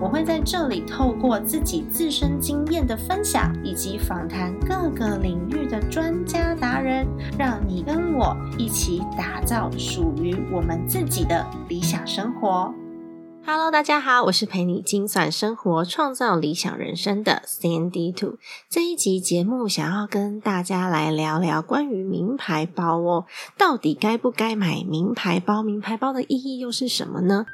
我会在这里透过自己自身经验的分享，以及访谈各个领域的专家达人，让你跟我一起打造属于我们自己的理想生活。Hello，大家好，我是陪你精算生活、创造理想人生的 Sandy Two。这一集节目想要跟大家来聊聊关于名牌包哦，到底该不该买名牌包？名牌包的意义又是什么呢？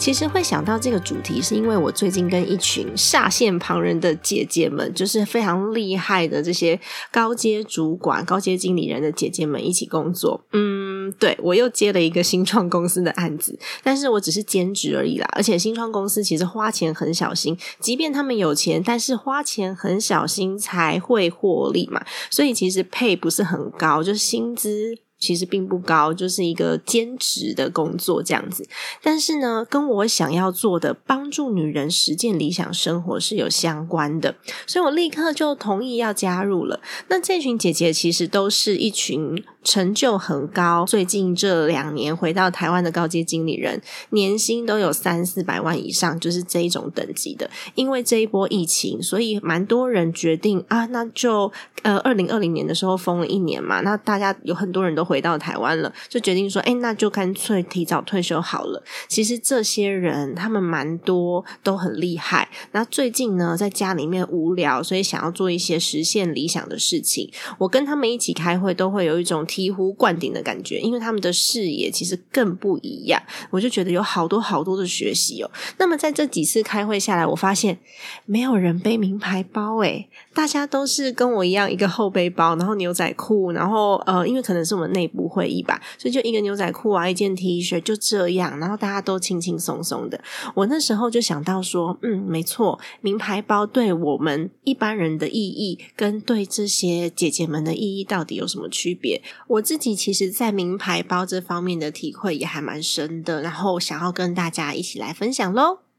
其实会想到这个主题，是因为我最近跟一群下线旁人的姐姐们，就是非常厉害的这些高阶主管、高阶经理人的姐姐们一起工作。嗯，对我又接了一个新创公司的案子，但是我只是兼职而已啦。而且新创公司其实花钱很小心，即便他们有钱，但是花钱很小心才会获利嘛。所以其实配不是很高，就是薪资。其实并不高，就是一个兼职的工作这样子。但是呢，跟我想要做的帮助女人实践理想生活是有相关的，所以我立刻就同意要加入了。那这群姐姐其实都是一群。成就很高，最近这两年回到台湾的高阶经理人，年薪都有三四百万以上，就是这一种等级的。因为这一波疫情，所以蛮多人决定啊，那就呃，二零二零年的时候封了一年嘛，那大家有很多人都回到台湾了，就决定说，哎，那就干脆提早退休好了。其实这些人他们蛮多都很厉害，那最近呢，在家里面无聊，所以想要做一些实现理想的事情。我跟他们一起开会，都会有一种。醍醐灌顶的感觉，因为他们的视野其实更不一样，我就觉得有好多好多的学习哦。那么在这几次开会下来，我发现没有人背名牌包，诶，大家都是跟我一样一个后背包，然后牛仔裤，然后呃，因为可能是我们内部会议吧，所以就一个牛仔裤啊，一件 T 恤就这样，然后大家都轻轻松松的。我那时候就想到说，嗯，没错，名牌包对我们一般人的意义，跟对这些姐姐们的意义到底有什么区别？我自己其实，在名牌包这方面的体会也还蛮深的，然后想要跟大家一起来分享喽。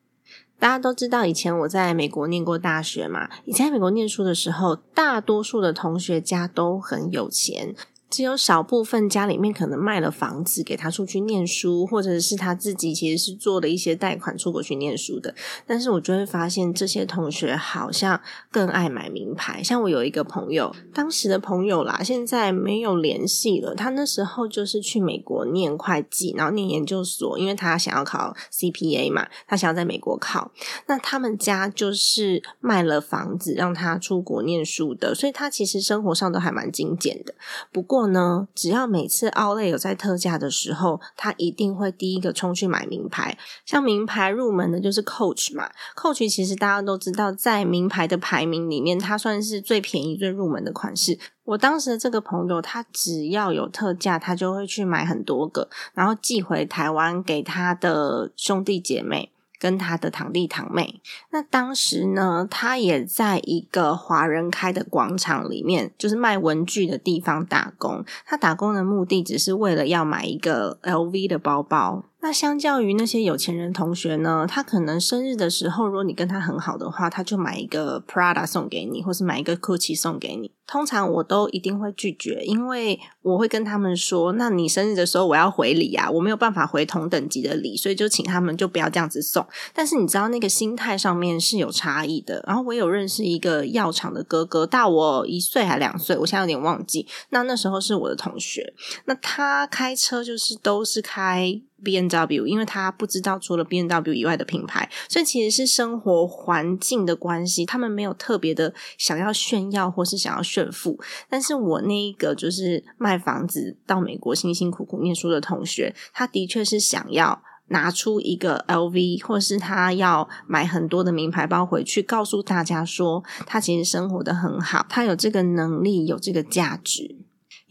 大家都知道，以前我在美国念过大学嘛，以前在美国念书的时候，大多数的同学家都很有钱。只有少部分家里面可能卖了房子给他出去念书，或者是他自己其实是做了一些贷款出国去念书的。但是我就会发现这些同学好像更爱买名牌。像我有一个朋友，当时的朋友啦，现在没有联系了。他那时候就是去美国念会计，然后念研究所，因为他想要考 CPA 嘛，他想要在美国考。那他们家就是卖了房子让他出国念书的，所以他其实生活上都还蛮精简的。不过呢，只要每次奥莱有在特价的时候，他一定会第一个冲去买名牌。像名牌入门的就是 Coach 嘛，Coach 其实大家都知道，在名牌的排名里面，它算是最便宜、最入门的款式。我当时的这个朋友，他只要有特价，他就会去买很多个，然后寄回台湾给他的兄弟姐妹。跟他的堂弟堂妹，那当时呢，他也在一个华人开的广场里面，就是卖文具的地方打工。他打工的目的只是为了要买一个 LV 的包包。那相较于那些有钱人同学呢，他可能生日的时候，如果你跟他很好的话，他就买一个 Prada 送给你，或是买一个 Gucci 送给你。通常我都一定会拒绝，因为我会跟他们说：“那你生日的时候我要回礼啊，我没有办法回同等级的礼，所以就请他们就不要这样子送。”但是你知道那个心态上面是有差异的。然后我有认识一个药厂的哥哥，大我一岁还两岁，我现在有点忘记。那那时候是我的同学，那他开车就是都是开。B N W，因为他不知道除了 B N W 以外的品牌，所以其实是生活环境的关系，他们没有特别的想要炫耀或是想要炫富。但是我那一个就是卖房子到美国辛辛苦苦念书的同学，他的确是想要拿出一个 L V，或是他要买很多的名牌包回去，告诉大家说他其实生活的很好，他有这个能力，有这个价值。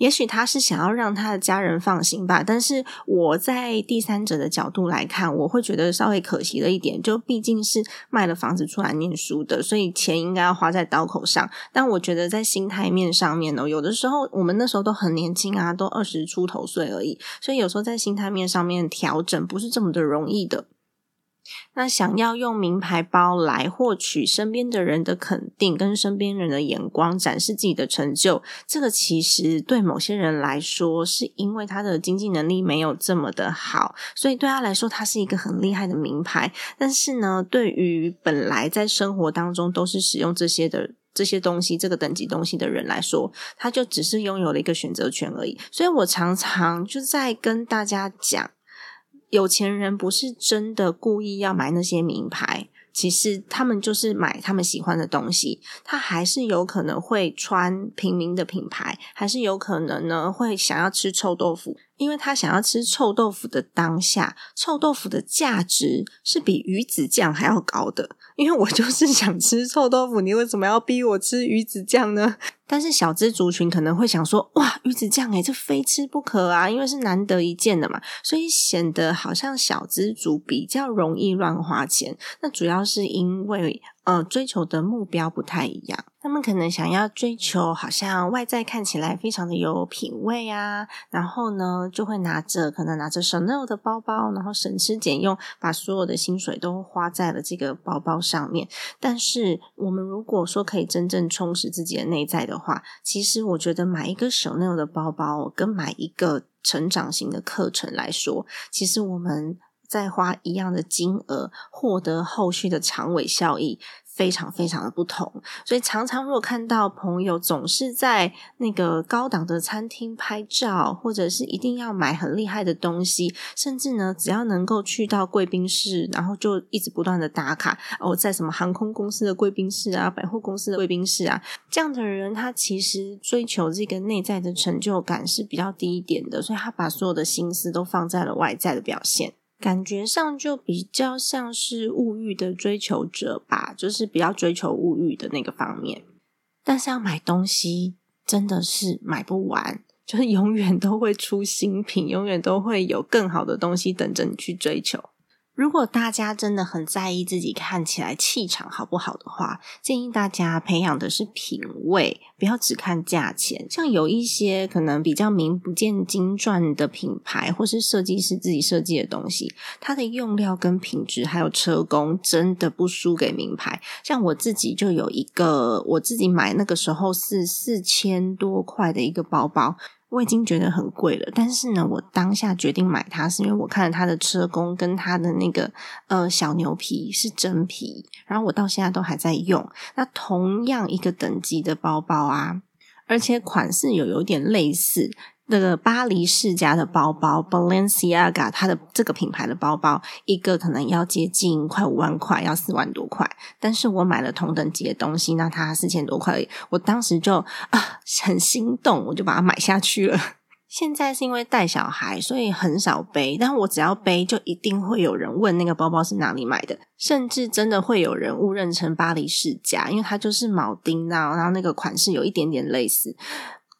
也许他是想要让他的家人放心吧，但是我在第三者的角度来看，我会觉得稍微可惜了一点。就毕竟是卖了房子出来念书的，所以钱应该要花在刀口上。但我觉得在心态面上面呢，有的时候我们那时候都很年轻啊，都二十出头岁而已，所以有时候在心态面上面调整不是这么的容易的。那想要用名牌包来获取身边的人的肯定，跟身边人的眼光，展示自己的成就，这个其实对某些人来说，是因为他的经济能力没有这么的好，所以对他来说，他是一个很厉害的名牌。但是呢，对于本来在生活当中都是使用这些的这些东西、这个等级东西的人来说，他就只是拥有了一个选择权而已。所以我常常就在跟大家讲。有钱人不是真的故意要买那些名牌，其实他们就是买他们喜欢的东西。他还是有可能会穿平民的品牌，还是有可能呢会想要吃臭豆腐，因为他想要吃臭豆腐的当下，臭豆腐的价值是比鱼子酱还要高的。因为我就是想吃臭豆腐，你为什么要逼我吃鱼子酱呢？但是小资族群可能会想说，哇，鱼子酱诶这非吃不可啊，因为是难得一见的嘛，所以显得好像小资族比较容易乱花钱。那主要是因为。呃，追求的目标不太一样。他们可能想要追求，好像外在看起来非常的有品味啊，然后呢，就会拿着可能拿着 Chanel 的包包，然后省吃俭用，把所有的薪水都花在了这个包包上面。但是，我们如果说可以真正充实自己的内在的话，其实我觉得买一个 Chanel 的包包，跟买一个成长型的课程来说，其实我们。再花一样的金额，获得后续的长尾效益，非常非常的不同。所以常常如果看到朋友总是在那个高档的餐厅拍照，或者是一定要买很厉害的东西，甚至呢，只要能够去到贵宾室，然后就一直不断的打卡哦，在什么航空公司的贵宾室啊，百货公司的贵宾室啊，这样的人，他其实追求这个内在的成就感是比较低一点的，所以他把所有的心思都放在了外在的表现。感觉上就比较像是物欲的追求者吧，就是比较追求物欲的那个方面。但是要买东西真的是买不完，就是永远都会出新品，永远都会有更好的东西等着你去追求。如果大家真的很在意自己看起来气场好不好的话，建议大家培养的是品味，不要只看价钱。像有一些可能比较名不见经传的品牌，或是设计师自己设计的东西，它的用料跟品质还有车工真的不输给名牌。像我自己就有一个，我自己买那个时候是四千多块的一个包包。我已经觉得很贵了，但是呢，我当下决定买它，是因为我看了它的车工跟它的那个呃小牛皮是真皮，然后我到现在都还在用。那同样一个等级的包包啊，而且款式有有点类似。那个巴黎世家的包包，Balenciaga，它的这个品牌的包包，一个可能要接近快五万块，要四万多块。但是我买了同等级的东西，那它四千多块，我当时就啊很心动，我就把它买下去了。现在是因为带小孩，所以很少背，但我只要背，就一定会有人问那个包包是哪里买的，甚至真的会有人误认成巴黎世家，因为它就是铆钉，然后然后那个款式有一点点类似。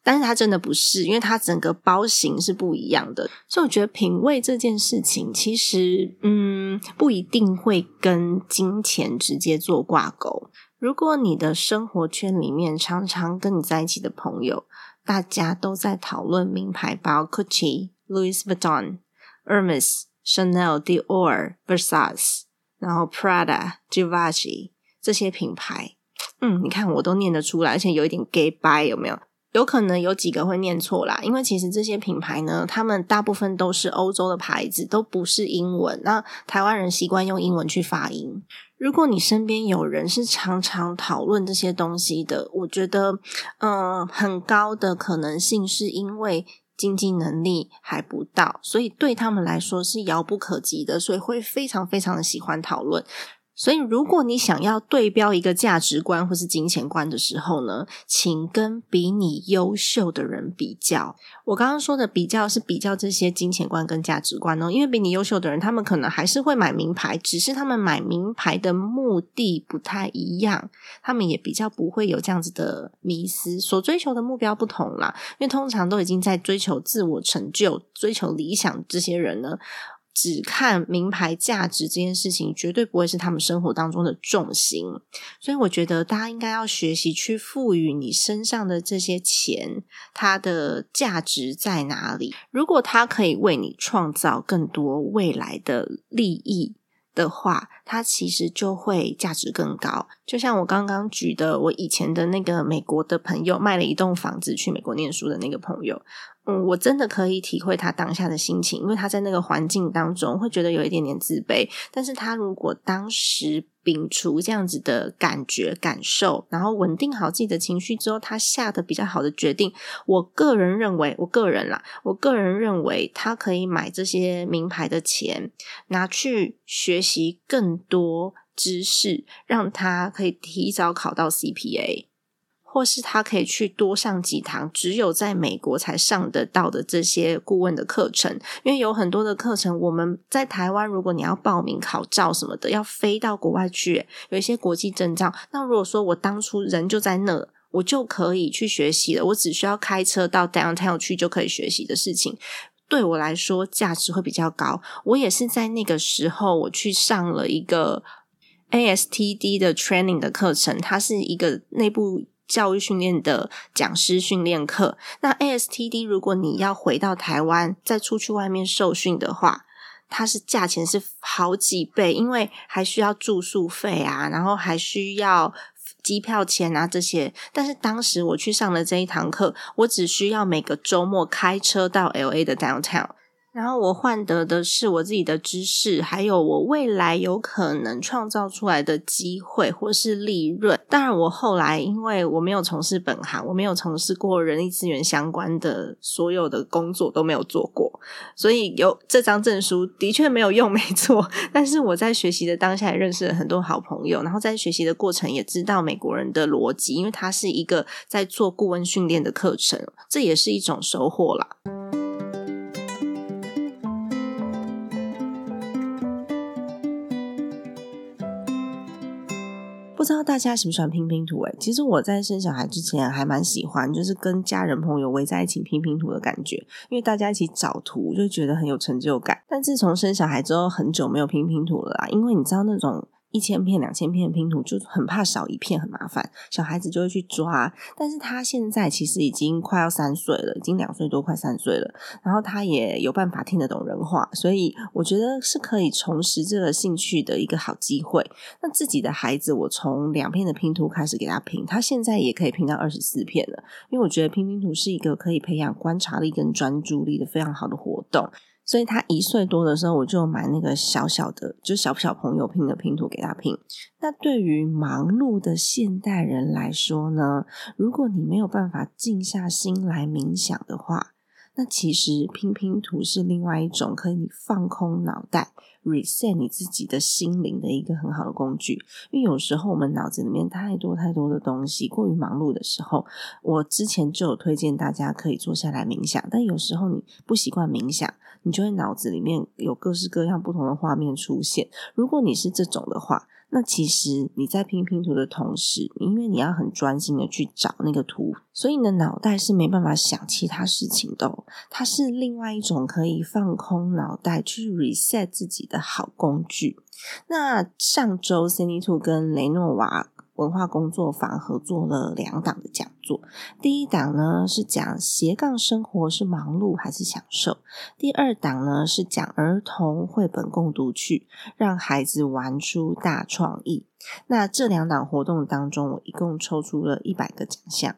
但是它真的不是，因为它整个包型是不一样的，所以我觉得品味这件事情，其实嗯不一定会跟金钱直接做挂钩。如果你的生活圈里面常常跟你在一起的朋友，大家都在讨论名牌包，Gucci、Louis Vuitton、Hermes、Chanel、Dior、Versace，然后 Prada、Givenchy 这些品牌，嗯，你看我都念得出来，而且有一点 gay by 有没有？有可能有几个会念错啦，因为其实这些品牌呢，他们大部分都是欧洲的牌子，都不是英文。那台湾人习惯用英文去发音。如果你身边有人是常常讨论这些东西的，我觉得，嗯，很高的可能性是因为经济能力还不到，所以对他们来说是遥不可及的，所以会非常非常的喜欢讨论。所以，如果你想要对标一个价值观或是金钱观的时候呢，请跟比你优秀的人比较。我刚刚说的比较是比较这些金钱观跟价值观哦，因为比你优秀的人，他们可能还是会买名牌，只是他们买名牌的目的不太一样，他们也比较不会有这样子的迷思，所追求的目标不同啦。因为通常都已经在追求自我成就、追求理想这些人呢。只看名牌价值这件事情，绝对不会是他们生活当中的重心。所以，我觉得大家应该要学习去赋予你身上的这些钱，它的价值在哪里？如果它可以为你创造更多未来的利益的话，它其实就会价值更高。就像我刚刚举的，我以前的那个美国的朋友，卖了一栋房子去美国念书的那个朋友。嗯，我真的可以体会他当下的心情，因为他在那个环境当中会觉得有一点点自卑。但是他如果当时摒除这样子的感觉、感受，然后稳定好自己的情绪之后，他下的比较好的决定，我个人认为，我个人啦，我个人认为，他可以买这些名牌的钱，拿去学习更多知识，让他可以提早考到 CPA。或是他可以去多上几堂只有在美国才上得到的这些顾问的课程，因为有很多的课程我们在台湾，如果你要报名考照什么的，要飞到国外去，有一些国际证照。那如果说我当初人就在那，我就可以去学习了，我只需要开车到 downtown 去就可以学习的事情，对我来说价值会比较高。我也是在那个时候我去上了一个 ASTD 的 training 的课程，它是一个内部。教育训练的讲师训练课，那 ASTD 如果你要回到台湾再出去外面受训的话，它是价钱是好几倍，因为还需要住宿费啊，然后还需要机票钱啊这些。但是当时我去上的这一堂课，我只需要每个周末开车到 LA 的 downtown。然后我换得的是我自己的知识，还有我未来有可能创造出来的机会或是利润。当然，我后来因为我没有从事本行，我没有从事过人力资源相关的所有的工作都没有做过，所以有这张证书的确没有用，没错。但是我在学习的当下也认识了很多好朋友，然后在学习的过程也知道美国人的逻辑，因为它是一个在做顾问训练的课程，这也是一种收获啦。不知道大家喜不喜欢拼拼图？诶其实我在生小孩之前还蛮喜欢，就是跟家人朋友围在一起拼拼图的感觉，因为大家一起找图就觉得很有成就感。但自从生小孩之后，很久没有拼拼图了啦，因为你知道那种。一千片、两千片拼图就很怕少一片，很麻烦，小孩子就会去抓。但是他现在其实已经快要三岁了，已经两岁多，快三岁了。然后他也有办法听得懂人话，所以我觉得是可以重拾这个兴趣的一个好机会。那自己的孩子，我从两片的拼图开始给他拼，他现在也可以拼到二十四片了。因为我觉得拼拼图是一个可以培养观察力跟专注力的非常好的活动。所以他一岁多的时候，我就买那个小小的，就小小朋友拼的拼图给他拼。那对于忙碌的现代人来说呢，如果你没有办法静下心来冥想的话，那其实拼拼图是另外一种可以放空脑袋、reset 你自己的心灵的一个很好的工具。因为有时候我们脑子里面太多太多的东西，过于忙碌的时候，我之前就有推荐大家可以坐下来冥想。但有时候你不习惯冥想。你就会脑子里面有各式各样不同的画面出现。如果你是这种的话，那其实你在拼拼图的同时，因为你要很专心的去找那个图，所以你的脑袋是没办法想其他事情的。它是另外一种可以放空脑袋去 reset 自己的好工具。那上周 Cindy 兔跟雷诺瓦。文化工作坊合作了两档的讲座，第一档呢是讲斜杠生活是忙碌还是享受，第二档呢是讲儿童绘本共读趣，让孩子玩出大创意。那这两档活动当中，我一共抽出了一百个奖项，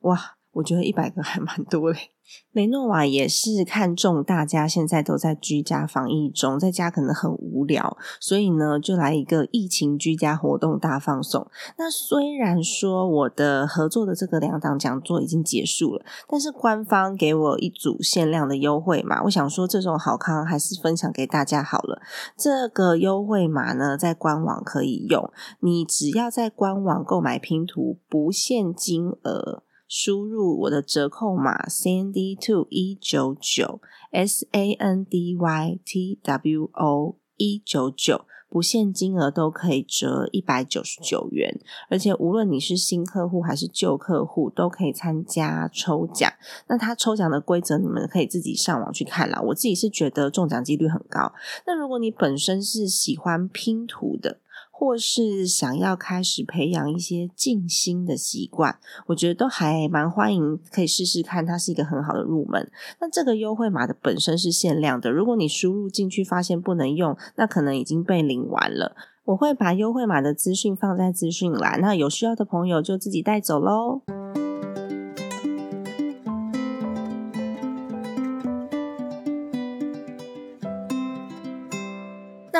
哇！我觉得一百个还蛮多嘞。雷诺瓦也是看中大家现在都在居家防疫中，在家可能很无聊，所以呢，就来一个疫情居家活动大放送。那虽然说我的合作的这个两档讲座已经结束了，但是官方给我一组限量的优惠码，我想说这种好康还是分享给大家好了。这个优惠码呢，在官网可以用，你只要在官网购买拼图，不限金额。输入我的折扣码 Sandy Two 一九九 S A N D Y T W O 一九九，不限金额都可以折一百九十九元，而且无论你是新客户还是旧客户，都可以参加抽奖。那他抽奖的规则，你们可以自己上网去看啦。我自己是觉得中奖几率很高。那如果你本身是喜欢拼图的，或是想要开始培养一些静心的习惯，我觉得都还蛮欢迎，可以试试看，它是一个很好的入门。那这个优惠码的本身是限量的，如果你输入进去发现不能用，那可能已经被领完了。我会把优惠码的资讯放在资讯栏，那有需要的朋友就自己带走喽。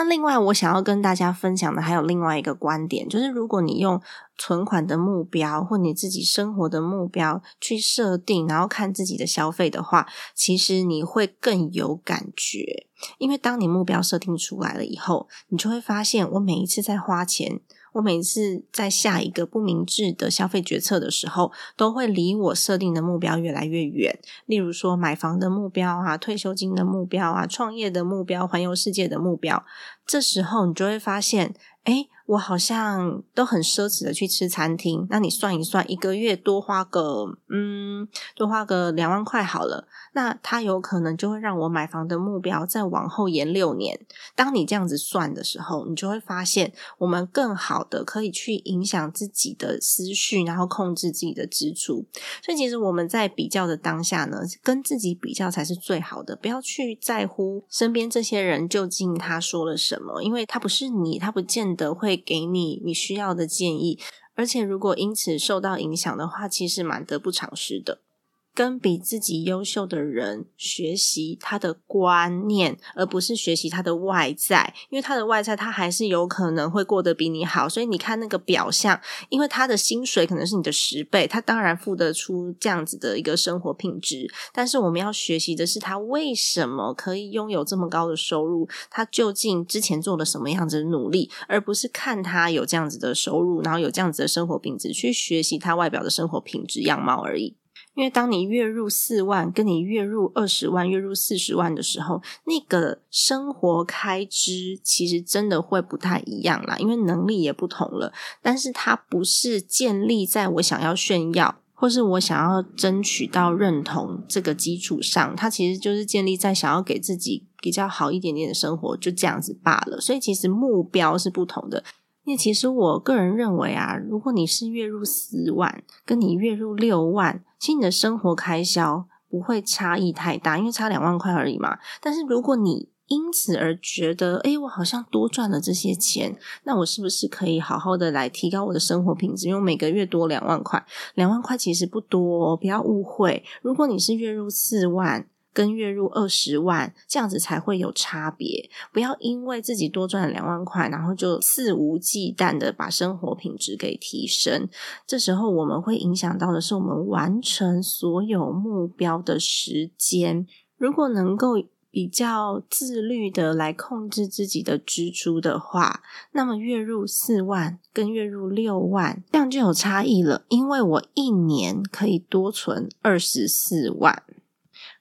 另外，我想要跟大家分享的还有另外一个观点，就是如果你用存款的目标或你自己生活的目标去设定，然后看自己的消费的话，其实你会更有感觉。因为当你目标设定出来了以后，你就会发现，我每一次在花钱。我每次在下一个不明智的消费决策的时候，都会离我设定的目标越来越远。例如说，买房的目标啊，退休金的目标啊，创业的目标，环游世界的目标。这时候，你就会发现，哎。我好像都很奢侈的去吃餐厅，那你算一算，一个月多花个嗯，多花个两万块好了，那他有可能就会让我买房的目标再往后延六年。当你这样子算的时候，你就会发现，我们更好的可以去影响自己的思绪，然后控制自己的支出。所以，其实我们在比较的当下呢，跟自己比较才是最好的，不要去在乎身边这些人究竟他说了什么，因为他不是你，他不见得会。给你你需要的建议，而且如果因此受到影响的话，其实蛮得不偿失的。跟比自己优秀的人学习他的观念，而不是学习他的外在，因为他的外在他还是有可能会过得比你好。所以你看那个表象，因为他的薪水可能是你的十倍，他当然付得出这样子的一个生活品质。但是我们要学习的是他为什么可以拥有这么高的收入，他究竟之前做了什么样子的努力，而不是看他有这样子的收入，然后有这样子的生活品质，去学习他外表的生活品质样貌而已。因为当你月入四万，跟你月入二十万、月入四十万的时候，那个生活开支其实真的会不太一样啦。因为能力也不同了，但是它不是建立在我想要炫耀，或是我想要争取到认同这个基础上，它其实就是建立在想要给自己比较好一点点的生活，就这样子罢了。所以其实目标是不同的。因为其实我个人认为啊，如果你是月入四万，跟你月入六万，其实你的生活开销不会差异太大，因为差两万块而已嘛。但是如果你因此而觉得，诶我好像多赚了这些钱，那我是不是可以好好的来提高我的生活品质？因为每个月多两万块，两万块其实不多，不要误会。如果你是月入四万。跟月入二十万这样子才会有差别，不要因为自己多赚了两万块，然后就肆无忌惮的把生活品质给提升。这时候我们会影响到的是我们完成所有目标的时间。如果能够比较自律的来控制自己的支出的话，那么月入四万跟月入六万这样就有差异了，因为我一年可以多存二十四万。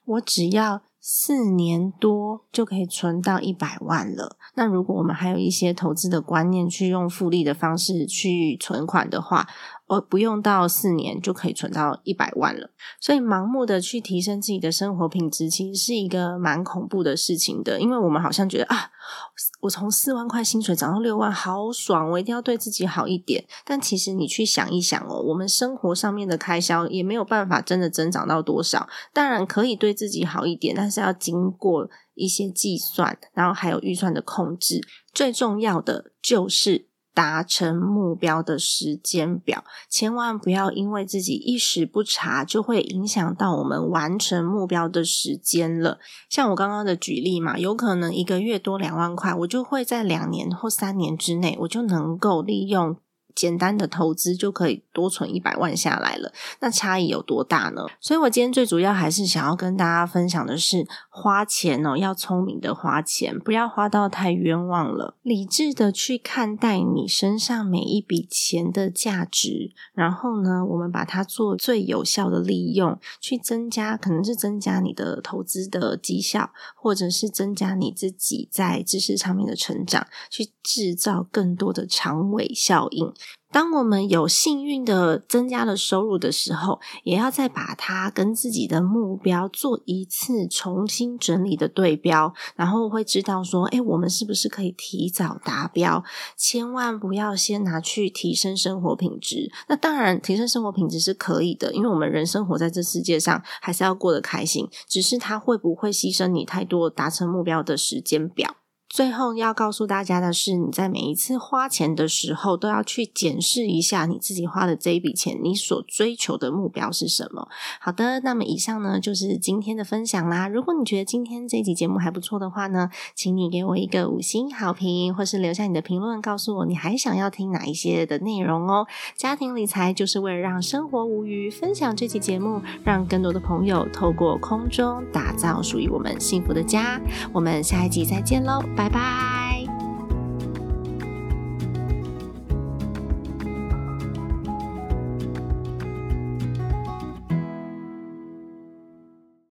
我只要四年多就可以存到一百万了。那如果我们还有一些投资的观念，去用复利的方式去存款的话。我不用到四年就可以存到一百万了，所以盲目的去提升自己的生活品质，其实是一个蛮恐怖的事情的。因为我们好像觉得啊，我从四万块薪水涨到六万，好爽，我一定要对自己好一点。但其实你去想一想哦，我们生活上面的开销也没有办法真的增长到多少。当然可以对自己好一点，但是要经过一些计算，然后还有预算的控制。最重要的就是。达成目标的时间表，千万不要因为自己一时不察，就会影响到我们完成目标的时间了。像我刚刚的举例嘛，有可能一个月多两万块，我就会在两年或三年之内，我就能够利用。简单的投资就可以多存一百万下来了，那差异有多大呢？所以我今天最主要还是想要跟大家分享的是，花钱哦，要聪明的花钱，不要花到太冤枉了，理智的去看待你身上每一笔钱的价值，然后呢，我们把它做最有效的利用，去增加，可能是增加你的投资的绩效，或者是增加你自己在知识上面的成长，去制造更多的长尾效应。当我们有幸运的增加了收入的时候，也要再把它跟自己的目标做一次重新整理的对标，然后会知道说，哎，我们是不是可以提早达标？千万不要先拿去提升生活品质。那当然，提升生活品质是可以的，因为我们人生活在这世界上，还是要过得开心。只是它会不会牺牲你太多达成目标的时间表？最后要告诉大家的是，你在每一次花钱的时候，都要去检视一下你自己花的这一笔钱，你所追求的目标是什么。好的，那么以上呢就是今天的分享啦。如果你觉得今天这集节目还不错的话呢，请你给我一个五星好评，或是留下你的评论，告诉我你还想要听哪一些的内容哦。家庭理财就是为了让生活无虞，分享这期节目，让更多的朋友透过空中打造属于我们幸福的家。我们下一集再见喽，拜拜。